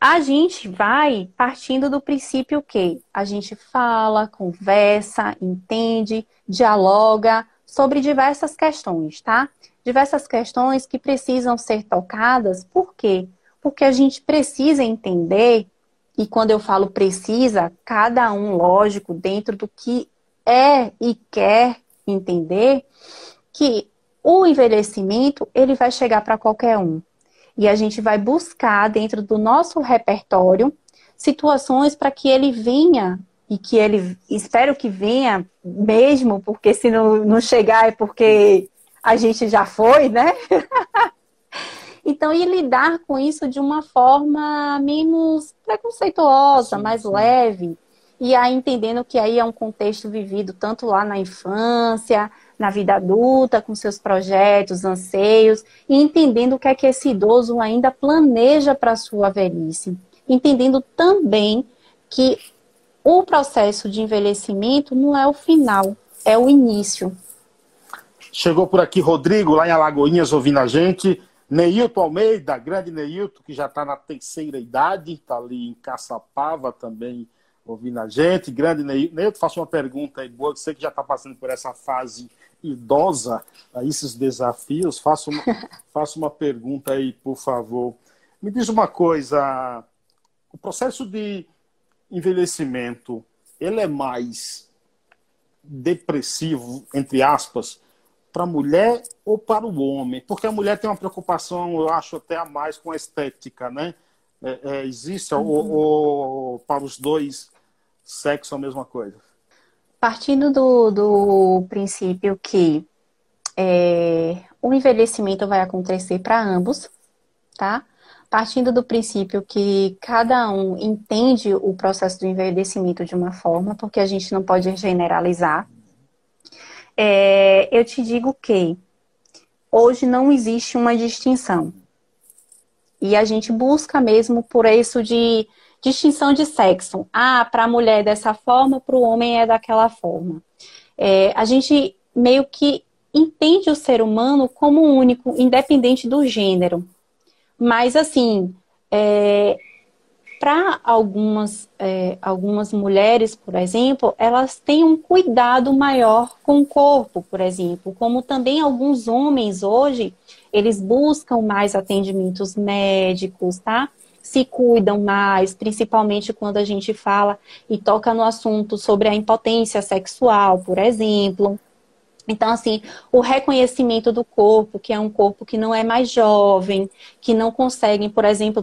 Speaker 2: a gente vai partindo do princípio que a gente fala, conversa, entende, dialoga sobre diversas questões, tá? Diversas questões que precisam ser tocadas, por quê? Porque a gente precisa entender, e quando eu falo precisa, cada um, lógico, dentro do que é e quer entender, que o envelhecimento, ele vai chegar para qualquer um. E a gente vai buscar dentro do nosso repertório situações para que ele venha e que ele espero que venha mesmo, porque se não, não chegar é porque a gente já foi, né? então, e lidar com isso de uma forma menos preconceituosa, sim, mais sim. leve. E aí entendendo que aí é um contexto vivido tanto lá na infância, na vida adulta, com seus projetos, anseios, e entendendo o que é que esse idoso ainda planeja para a sua velhice. Entendendo também que o processo de envelhecimento não é o final, é o início.
Speaker 1: Chegou por aqui Rodrigo, lá em Alagoinhas, ouvindo a gente. Neilton Almeida, grande Neilton, que já está na terceira idade, está ali em Caçapava também ouvindo a gente. Grande Neilton, Neilton faço uma pergunta aí boa, você que já está passando por essa fase idosa a esses desafios, faço uma, faço uma pergunta aí, por favor. Me diz uma coisa, o processo de envelhecimento, ele é mais depressivo, entre aspas, para a mulher ou para o homem? Porque a mulher tem uma preocupação, eu acho, até a mais com a estética, né? É, é, existe, uhum. ou, ou para os dois sexos a mesma coisa?
Speaker 2: Partindo do, do princípio que é, o envelhecimento vai acontecer para ambos, tá? Partindo do princípio que cada um entende o processo do envelhecimento de uma forma, porque a gente não pode generalizar. É, eu te digo que hoje não existe uma distinção. E a gente busca mesmo por isso de distinção de sexo. Ah, para a mulher é dessa forma, para o homem é daquela forma. É, a gente meio que entende o ser humano como único, independente do gênero. Mas, assim, é, para algumas, é, algumas mulheres, por exemplo, elas têm um cuidado maior com o corpo, por exemplo, como também alguns homens hoje, eles buscam mais atendimentos médicos, tá? Se cuidam mais, principalmente quando a gente fala e toca no assunto sobre a impotência sexual, por exemplo. Então, assim, o reconhecimento do corpo, que é um corpo que não é mais jovem, que não consegue, por exemplo,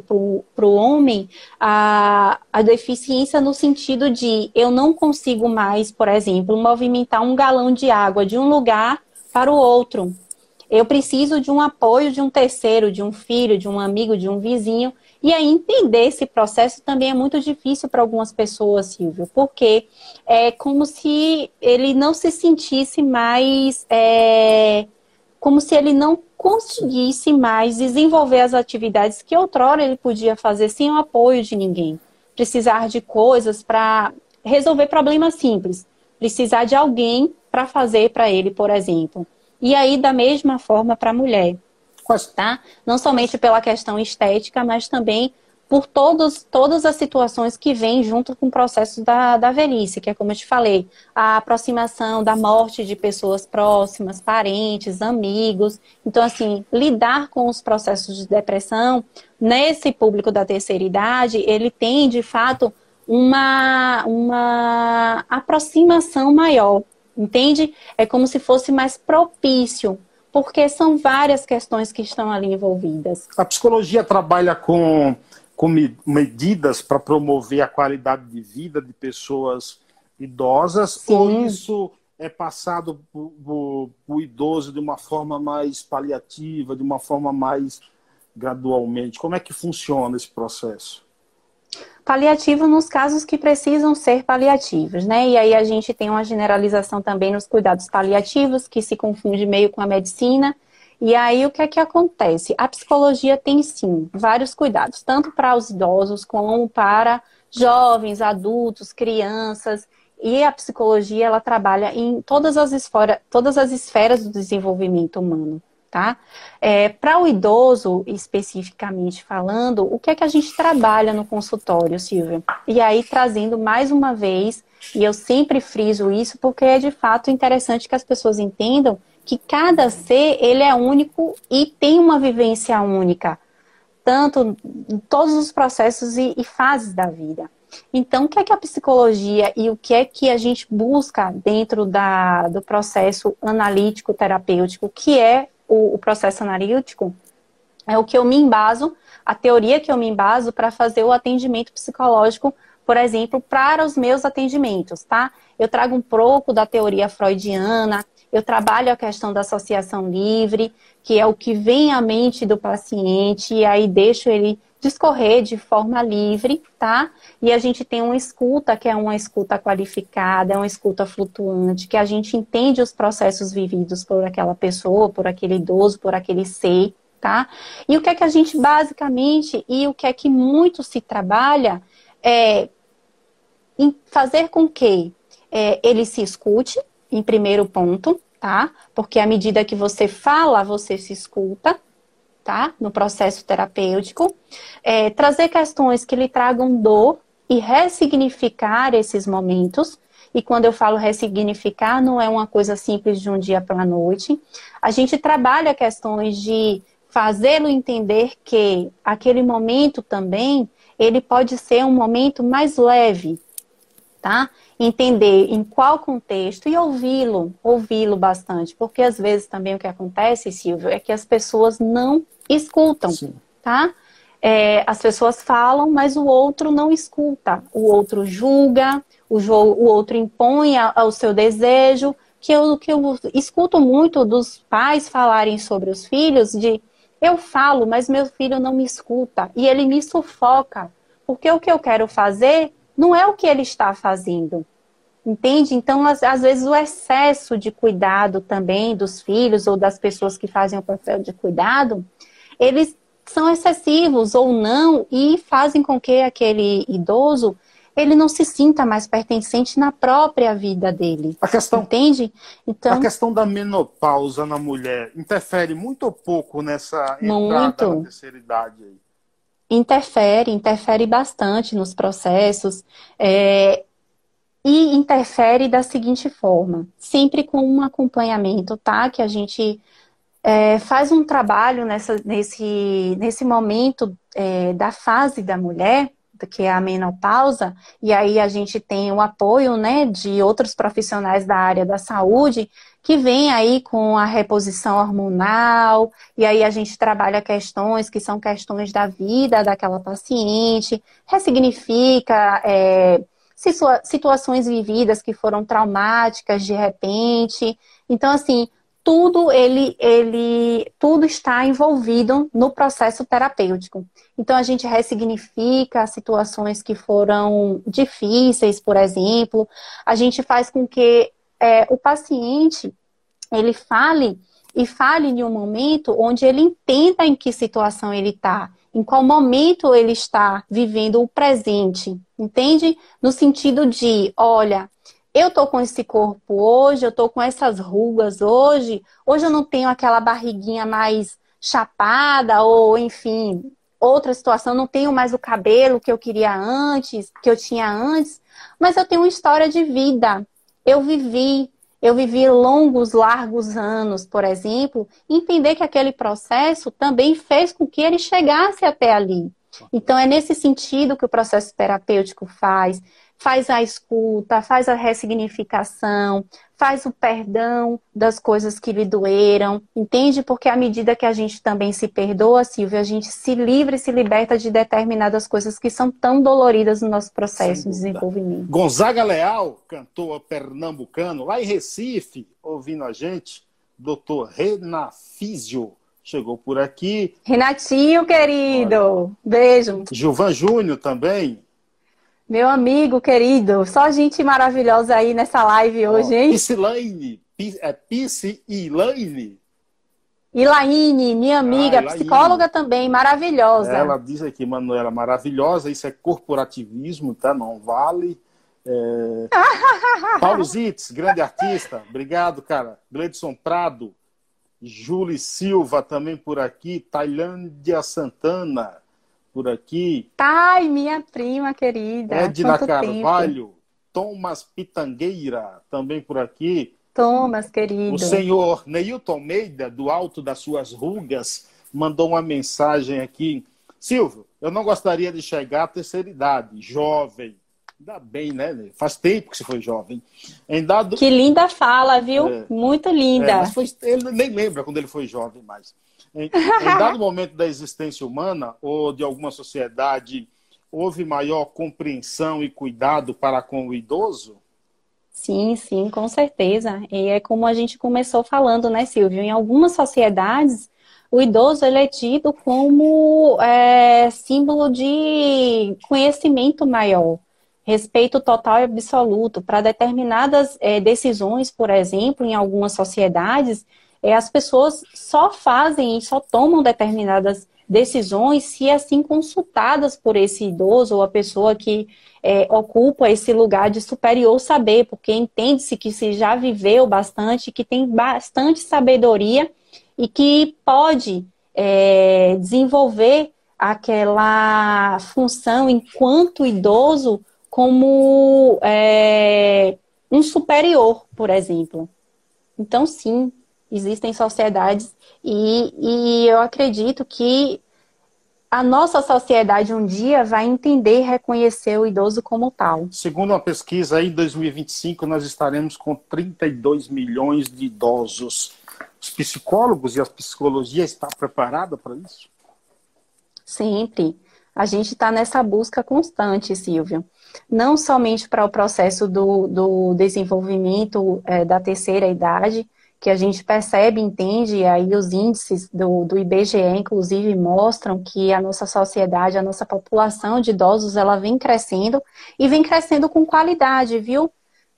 Speaker 2: para o homem, a, a deficiência no sentido de eu não consigo mais, por exemplo, movimentar um galão de água de um lugar para o outro. Eu preciso de um apoio de um terceiro, de um filho, de um amigo, de um vizinho, e aí entender esse processo também é muito difícil para algumas pessoas, Silvio, porque é como se ele não se sentisse mais. É, como se ele não conseguisse mais desenvolver as atividades que outrora ele podia fazer sem o apoio de ninguém. Precisar de coisas para resolver problemas simples. Precisar de alguém para fazer para ele, por exemplo. E aí, da mesma forma, para a mulher tá? Não somente pela questão estética, mas também por todos, todas as situações que vêm junto com o processo da, da velhice, que é como eu te falei, a aproximação da morte de pessoas próximas, parentes, amigos. Então, assim, lidar com os processos de depressão nesse público da terceira idade, ele tem, de fato, uma, uma aproximação maior, entende? É como se fosse mais propício porque são várias questões que estão ali envolvidas.
Speaker 1: A psicologia trabalha com, com medidas para promover a qualidade de vida de pessoas idosas, Sim. ou isso é passado para o idoso de uma forma mais paliativa, de uma forma mais gradualmente? Como é que funciona esse processo?
Speaker 2: Paliativo nos casos que precisam ser paliativos, né? E aí a gente tem uma generalização também nos cuidados paliativos, que se confunde meio com a medicina. E aí o que é que acontece? A psicologia tem sim vários cuidados, tanto para os idosos como para jovens, adultos, crianças. E a psicologia ela trabalha em todas as, esfera, todas as esferas do desenvolvimento humano tá? É, Para o idoso, especificamente falando, o que é que a gente trabalha no consultório, Silvia? E aí, trazendo mais uma vez, e eu sempre friso isso, porque é de fato interessante que as pessoas entendam que cada ser, ele é único e tem uma vivência única, tanto em todos os processos e, e fases da vida. Então, o que é que a psicologia e o que é que a gente busca dentro da, do processo analítico terapêutico, que é o, o processo analítico, é o que eu me embaso, a teoria que eu me embaso para fazer o atendimento psicológico, por exemplo, para os meus atendimentos, tá? Eu trago um pouco da teoria freudiana, eu trabalho a questão da associação livre, que é o que vem à mente do paciente, e aí deixo ele discorrer de forma livre, tá? E a gente tem uma escuta, que é uma escuta qualificada, é uma escuta flutuante, que a gente entende os processos vividos por aquela pessoa, por aquele idoso, por aquele ser, tá? E o que é que a gente basicamente, e o que é que muito se trabalha, é em fazer com que é, ele se escute, em primeiro ponto, tá? Porque à medida que você fala, você se escuta tá? No processo terapêutico. É, trazer questões que lhe tragam dor e ressignificar esses momentos. E quando eu falo ressignificar, não é uma coisa simples de um dia para a noite. A gente trabalha questões de fazê-lo entender que aquele momento também ele pode ser um momento mais leve, tá? Entender em qual contexto e ouvi-lo, ouvi-lo bastante, porque às vezes também o que acontece, Silvio, é que as pessoas não escutam, Sim. tá? É, as pessoas falam, mas o outro não escuta. O outro julga, o, o outro impõe o seu desejo. Que eu, que eu escuto muito dos pais falarem sobre os filhos de eu falo, mas meu filho não me escuta e ele me sufoca. Porque o que eu quero fazer não é o que ele está fazendo. Entende? Então, às, às, vezes, o excesso de cuidado também dos filhos ou das pessoas que fazem o papel de cuidado eles são excessivos ou não e fazem com que aquele idoso ele não se sinta mais pertencente na própria vida dele.
Speaker 1: A questão,
Speaker 2: entende?
Speaker 1: Então, a questão da menopausa na mulher interfere muito ou pouco nessa entrada muito. na terceira idade aí?
Speaker 2: Interfere, interfere bastante nos processos. É, e interfere da seguinte forma, sempre com um acompanhamento, tá? Que a gente é, faz um trabalho nessa, nesse, nesse momento é, da fase da mulher, que é a menopausa, e aí a gente tem o apoio né, de outros profissionais da área da saúde que vem aí com a reposição hormonal, e aí a gente trabalha questões que são questões da vida daquela paciente, ressignifica é, situações vividas que foram traumáticas de repente. Então, assim, tudo ele, ele, tudo está envolvido no processo terapêutico. Então a gente ressignifica situações que foram difíceis, por exemplo. A gente faz com que é, o paciente ele fale e fale em um momento onde ele entenda em que situação ele está em qual momento ele está vivendo o presente, entende? No sentido de, olha, eu tô com esse corpo hoje, eu tô com essas rugas hoje, hoje eu não tenho aquela barriguinha mais chapada ou enfim, outra situação, não tenho mais o cabelo que eu queria antes, que eu tinha antes, mas eu tenho uma história de vida. Eu vivi, eu vivi longos, largos anos, por exemplo, entender que aquele processo também fez com que ele chegasse até ali. Então, é nesse sentido que o processo terapêutico faz. Faz a escuta, faz a ressignificação, faz o perdão das coisas que lhe doeram, entende? Porque à medida que a gente também se perdoa, Silvia, a gente se livra e se liberta de determinadas coisas que são tão doloridas no nosso processo de desenvolvimento.
Speaker 1: Gonzaga Leal, cantor pernambucano, lá em Recife, ouvindo a gente, doutor Renafísio, chegou por aqui.
Speaker 2: Renatinho, querido, Olha. beijo.
Speaker 1: Gilvan Júnior também,
Speaker 2: meu amigo querido, só gente maravilhosa aí nessa live hoje, hein?
Speaker 1: Piscilaine, é Piscilaine.
Speaker 2: Ilaine, minha amiga, ah, psicóloga também, maravilhosa.
Speaker 1: Ela diz aqui, Manuela, maravilhosa, isso é corporativismo, tá? Não vale. É... Paulo Zitz, grande artista, obrigado, cara. Gledson Prado, Júlia Silva também por aqui, Tailândia Santana, por aqui.
Speaker 2: Ai, minha prima querida.
Speaker 1: Edna Carvalho, tempo. Thomas Pitangueira, também por aqui.
Speaker 2: Thomas, querido.
Speaker 1: O senhor Neilton Almeida, do alto das suas rugas, mandou uma mensagem aqui. Silvio, eu não gostaria de chegar à terceira idade, jovem. Ainda bem, né? Faz tempo que você foi jovem.
Speaker 2: Em dado... Que linda fala, viu? É, Muito linda. É,
Speaker 1: foi... ele nem lembra quando ele foi jovem mais. Em, em dado momento da existência humana ou de alguma sociedade, houve maior compreensão e cuidado para com o idoso?
Speaker 2: Sim, sim, com certeza. E é como a gente começou falando, né, Silvio? Em algumas sociedades, o idoso ele é tido como é, símbolo de conhecimento maior, respeito total e absoluto. Para determinadas é, decisões, por exemplo, em algumas sociedades, é, as pessoas só fazem e só tomam determinadas decisões se assim consultadas por esse idoso ou a pessoa que é, ocupa esse lugar de superior saber, porque entende-se que se já viveu bastante, que tem bastante sabedoria e que pode é, desenvolver aquela função enquanto idoso como é, um superior, por exemplo. Então, sim, existem sociedades e, e eu acredito que a nossa sociedade um dia vai entender e reconhecer o idoso como tal.
Speaker 1: Segundo uma pesquisa, em 2025 nós estaremos com 32 milhões de idosos. Os psicólogos e a psicologia estão preparados para isso?
Speaker 2: Sempre. A gente está nessa busca constante, Silvio. Não somente para o processo do, do desenvolvimento é, da terceira idade, que a gente percebe, entende, e aí os índices do, do IBGE, inclusive, mostram que a nossa sociedade, a nossa população de idosos, ela vem crescendo e vem crescendo com qualidade, viu?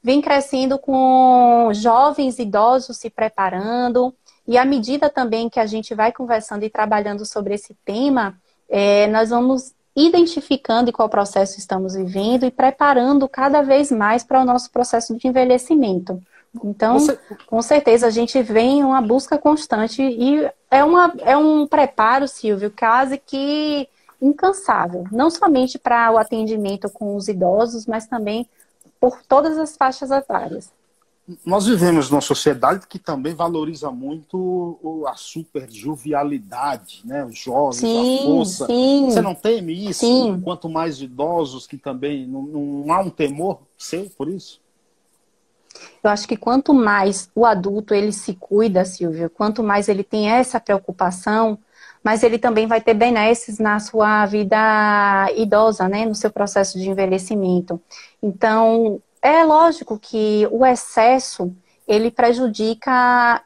Speaker 2: Vem crescendo com jovens idosos se preparando, e à medida também que a gente vai conversando e trabalhando sobre esse tema, é, nós vamos identificando qual processo estamos vivendo e preparando cada vez mais para o nosso processo de envelhecimento. Então, Você... com certeza, a gente vem em uma busca constante e é, uma, é um preparo, Silvio, quase que incansável. Não somente para o atendimento com os idosos, mas também por todas as faixas etárias.
Speaker 1: Nós vivemos numa sociedade que também valoriza muito a super jovialidade, né? Os jovens, sim, a força. Sim, Você não teme isso? Sim. Quanto mais idosos que também não, não há um temor seu por isso?
Speaker 2: Eu acho que quanto mais o adulto ele se cuida, Silvia, quanto mais ele tem essa preocupação, mas ele também vai ter benesses na sua vida idosa, né, no seu processo de envelhecimento. Então, é lógico que o excesso, ele prejudica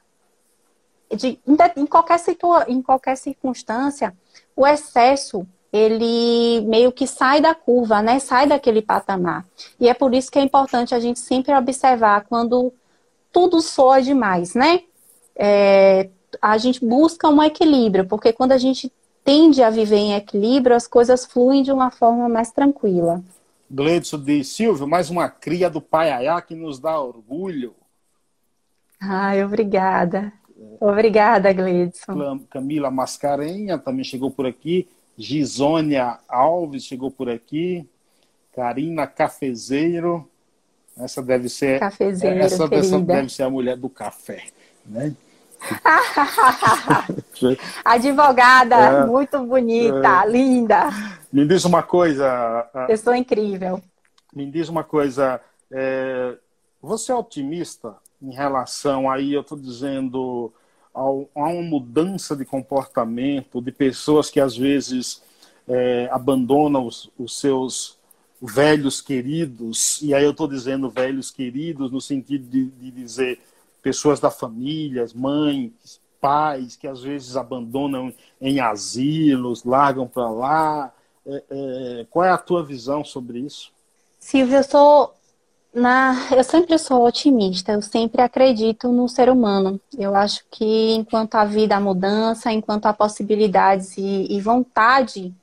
Speaker 2: de, em, qualquer situa, em qualquer circunstância, o excesso ele meio que sai da curva, né? Sai daquele patamar. E é por isso que é importante a gente sempre observar quando tudo soa demais, né? É, a gente busca um equilíbrio, porque quando a gente tende a viver em equilíbrio, as coisas fluem de uma forma mais tranquila.
Speaker 1: Gleidson de Silvio, mais uma cria do Pai Ayá que nos dá orgulho.
Speaker 2: Ai, obrigada. Obrigada, Gleidson.
Speaker 1: Camila Mascarenha também chegou por aqui. Gisônia Alves chegou por aqui. Karina Cafezeiro. Essa deve ser.
Speaker 2: Cafezeiro,
Speaker 1: essa deve ser a mulher do café, né?
Speaker 2: Advogada, é, muito bonita, é. linda.
Speaker 1: Me diz uma coisa.
Speaker 2: Pessoa incrível.
Speaker 1: Me diz uma coisa. É, você é otimista em relação aí, eu estou dizendo, ao, a uma mudança de comportamento de pessoas que às vezes é, abandonam os, os, seus velhos queridos, e aí eu estou dizendo velhos queridos no sentido de, de dizer pessoas da família, mães, pais, que às vezes abandonam em asilos, largam para lá. É, é, qual é a tua visão sobre isso?
Speaker 2: Silvia, eu sou na, eu sempre sou otimista, eu sempre acredito no ser humano. Eu acho que enquanto a vida há mudança, enquanto há possibilidades e, e vontade,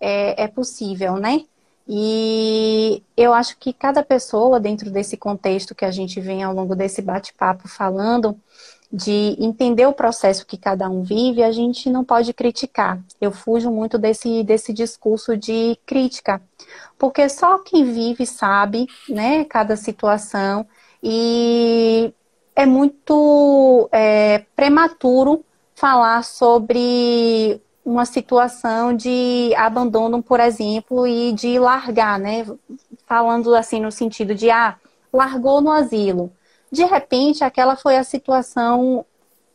Speaker 2: é, é, possível, né? E eu acho que cada pessoa, dentro desse contexto que a gente vem ao longo desse bate-papo falando, de entender o processo que cada um vive, a gente não pode criticar. Eu fujo muito desse, desse discurso de crítica, porque só quem vive sabe, né, cada situação, e é muito é, prematuro falar sobre uma situação de abandono, por exemplo, e de largar, né? Falando assim no sentido de, ah, largou no asilo de repente aquela foi a situação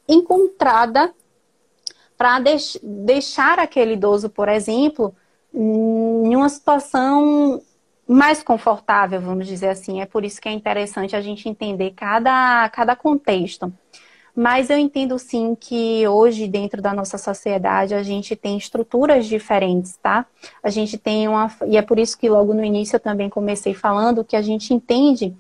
Speaker 2: encontrada para deix deixar aquele idoso, por exemplo, em uma situação mais confortável, vamos dizer assim. É por isso que é interessante a gente entender cada, cada contexto. Mas eu entendo sim que hoje, dentro da nossa sociedade, a gente tem estruturas diferentes, tá? A gente tem uma. E é por isso que logo no início eu também comecei falando que a gente entende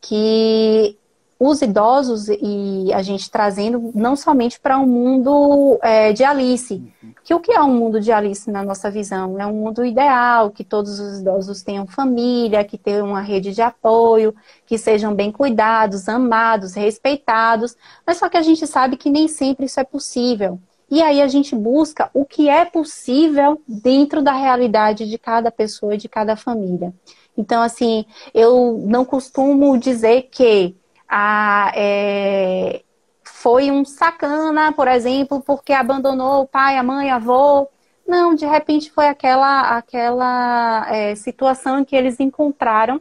Speaker 2: que os idosos e a gente trazendo não somente para um mundo é, de Alice. Que o que é um mundo de Alice na nossa visão? É um mundo ideal, que todos os idosos tenham família, que tenham uma rede de apoio, que sejam bem cuidados, amados, respeitados. Mas só que a gente sabe que nem sempre isso é possível. E aí a gente busca o que é possível dentro da realidade de cada pessoa e de cada família. Então, assim, eu não costumo dizer que a, é, foi um sacana, por exemplo, porque abandonou o pai, a mãe, a avô. Não, de repente foi aquela, aquela é, situação que eles encontraram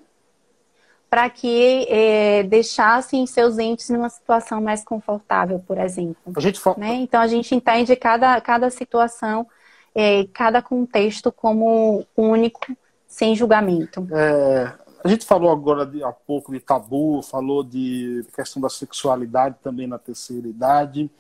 Speaker 2: para que é, deixassem seus entes numa situação mais confortável, por exemplo. A gente né? Então a gente entende cada, cada situação, é, cada contexto como único, sem julgamento.
Speaker 1: É, a gente falou agora de, há pouco de tabu, falou de questão da sexualidade também na terceira idade.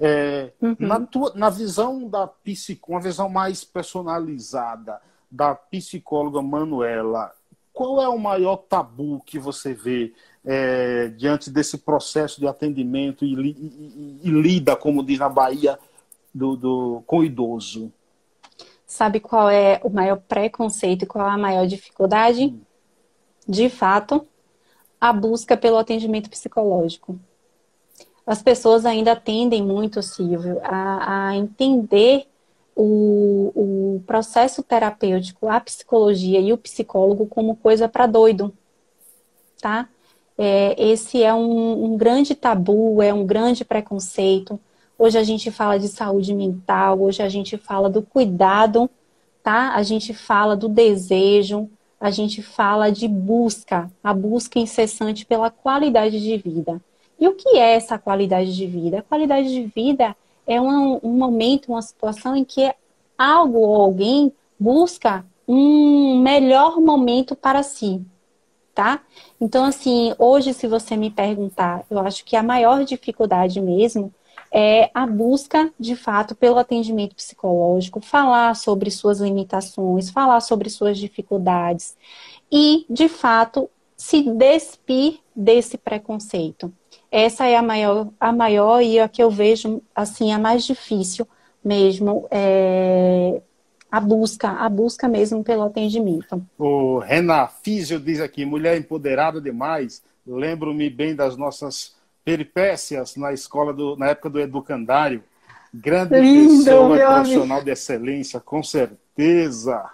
Speaker 1: É, uhum. na, tua, na visão da psicóloga, uma visão mais personalizada da psicóloga Manuela, qual é o maior tabu que você vê é, diante desse processo de atendimento e, e, e, lida, como diz na Bahia, do, do, com o idoso?
Speaker 2: sabe qual é o maior preconceito e qual é a maior dificuldade? De fato, a busca pelo atendimento psicológico. As pessoas ainda tendem muito, Silvio, a, a entender o, o processo terapêutico, a psicologia e o psicólogo como coisa para doido, tá? É, esse é um, um grande tabu, é um grande preconceito. Hoje a gente fala de saúde mental, hoje a gente fala do cuidado, tá? A gente fala do desejo, a gente fala de busca, a busca incessante pela qualidade de vida. E o que é essa qualidade de vida? A qualidade de vida é um, um momento, uma situação em que algo ou alguém busca um melhor momento para si, tá? Então, assim, hoje, se você me perguntar, eu acho que a maior dificuldade mesmo é a busca, de fato, pelo atendimento psicológico, falar sobre suas limitações, falar sobre suas dificuldades e, de fato, se despir desse preconceito. Essa é a maior, a maior e a que eu vejo assim a mais difícil mesmo é, a busca, a busca mesmo pelo atendimento.
Speaker 1: O Renan Físio diz aqui, mulher empoderada demais. Lembro-me bem das nossas peripécias na escola do, na época do educandário. Grande Lindo, pessoa, profissional amigo. de excelência, com certeza.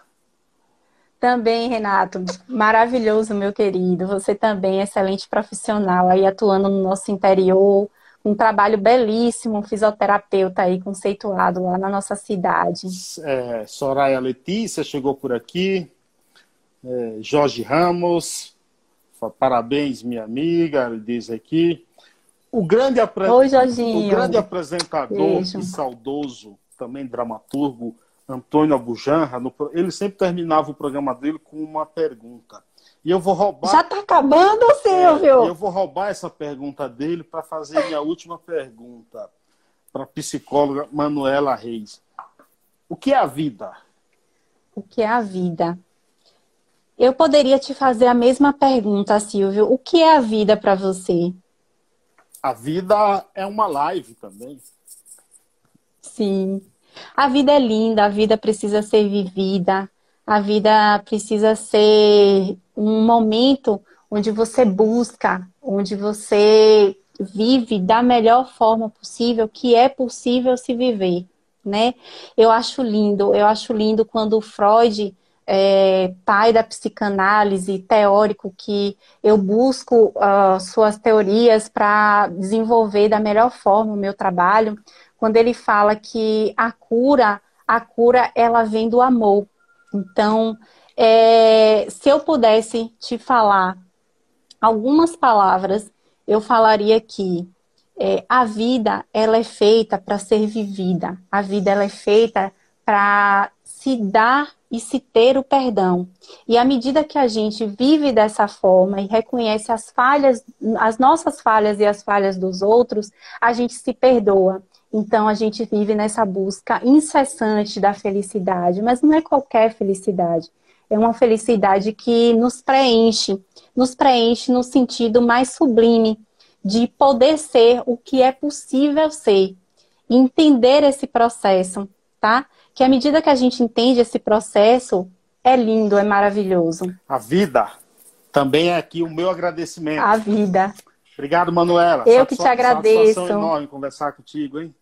Speaker 2: Também, Renato, maravilhoso, meu querido. Você também, excelente profissional, aí atuando no nosso interior, um trabalho belíssimo, um fisioterapeuta aí conceituado lá na nossa cidade.
Speaker 1: É, Soraya Letícia chegou por aqui, é, Jorge Ramos, parabéns, minha amiga, ele diz aqui. O grande, apre...
Speaker 2: Oi, o
Speaker 1: grande apresentador Beijo. e saudoso, também dramaturgo, Antônio Abujanra, no, ele sempre terminava o programa dele com uma pergunta. E eu vou roubar.
Speaker 2: Já está acabando, Silvio!
Speaker 1: É, eu vou roubar essa pergunta dele para fazer minha última pergunta para a psicóloga Manuela Reis. O que é a vida?
Speaker 2: O que é a vida? Eu poderia te fazer a mesma pergunta, Silvio. O que é a vida para você?
Speaker 1: A vida é uma live também.
Speaker 2: Sim. A vida é linda, a vida precisa ser vivida, a vida precisa ser um momento onde você busca, onde você vive da melhor forma possível, que é possível se viver, né? Eu acho lindo, eu acho lindo quando Freud, é, pai da psicanálise, teórico, que eu busco uh, suas teorias para desenvolver da melhor forma o meu trabalho, quando ele fala que a cura, a cura ela vem do amor. Então, é, se eu pudesse te falar algumas palavras, eu falaria que é, a vida ela é feita para ser vivida. A vida ela é feita para se dar e se ter o perdão. E à medida que a gente vive dessa forma e reconhece as falhas, as nossas falhas e as falhas dos outros, a gente se perdoa. Então a gente vive nessa busca incessante da felicidade, mas não é qualquer felicidade. É uma felicidade que nos preenche, nos preenche no sentido mais sublime de poder ser o que é possível ser, entender esse processo, tá? Que à medida que a gente entende esse processo, é lindo, é maravilhoso.
Speaker 1: A vida também é aqui o meu agradecimento.
Speaker 2: A vida.
Speaker 1: Obrigado, Manuela.
Speaker 2: Eu que te agradeço.
Speaker 1: Satisfação enorme conversar contigo, hein?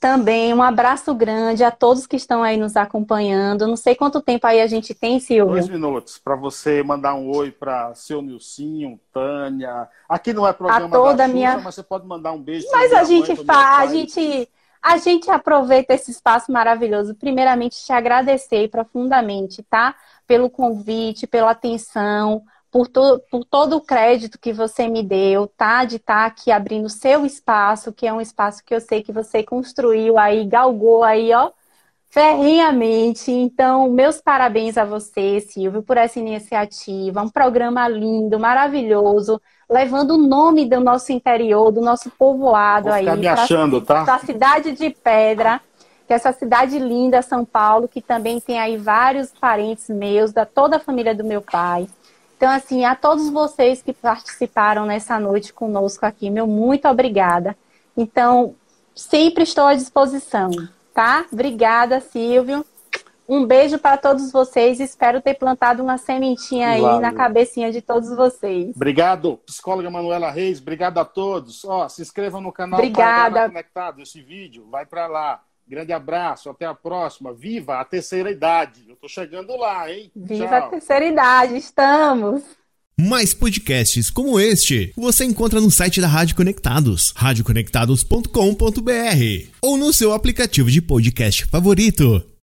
Speaker 2: Também um abraço grande a todos que estão aí nos acompanhando. Não sei quanto tempo aí a gente tem, Silvio.
Speaker 1: Dois minutos para você mandar um oi para seu Nilcinho, Tânia. Aqui não é programa a toda da Xuxa, minha... mas você pode mandar um beijo.
Speaker 2: Mas a gente faz, a gente, a gente aproveita esse espaço maravilhoso. Primeiramente, te agradecer profundamente, tá? Pelo convite, pela atenção por, to, por todo o crédito que você me deu, tá? De estar tá aqui abrindo seu espaço, que é um espaço que eu sei que você construiu aí, galgou aí, ó, ferrinhamente. Então, meus parabéns a você, Silvio, por essa iniciativa. Um programa lindo, maravilhoso, levando o nome do nosso interior, do nosso povoado aí.
Speaker 1: me achando, pra, tá?
Speaker 2: Da cidade de Pedra que é essa cidade linda, São Paulo, que também tem aí vários parentes meus, da toda a família do meu pai. Então, assim, a todos vocês que participaram nessa noite conosco aqui, meu muito obrigada. Então, sempre estou à disposição, tá? Obrigada, Silvio. Um beijo para todos vocês. Espero ter plantado uma sementinha aí Valeu. na cabecinha de todos vocês.
Speaker 1: Obrigado, psicóloga Manuela Reis. Obrigado a todos. Ó, se inscrevam no canal
Speaker 2: Obrigada.
Speaker 1: Conectado. Esse vídeo vai para lá. Grande abraço, até a próxima. Viva a terceira idade. Eu tô chegando lá, hein?
Speaker 2: Viva Tchau. a terceira idade, estamos.
Speaker 3: Mais podcasts como este você encontra no site da Rádio Conectados, radioconectados.com.br ou no seu aplicativo de podcast favorito.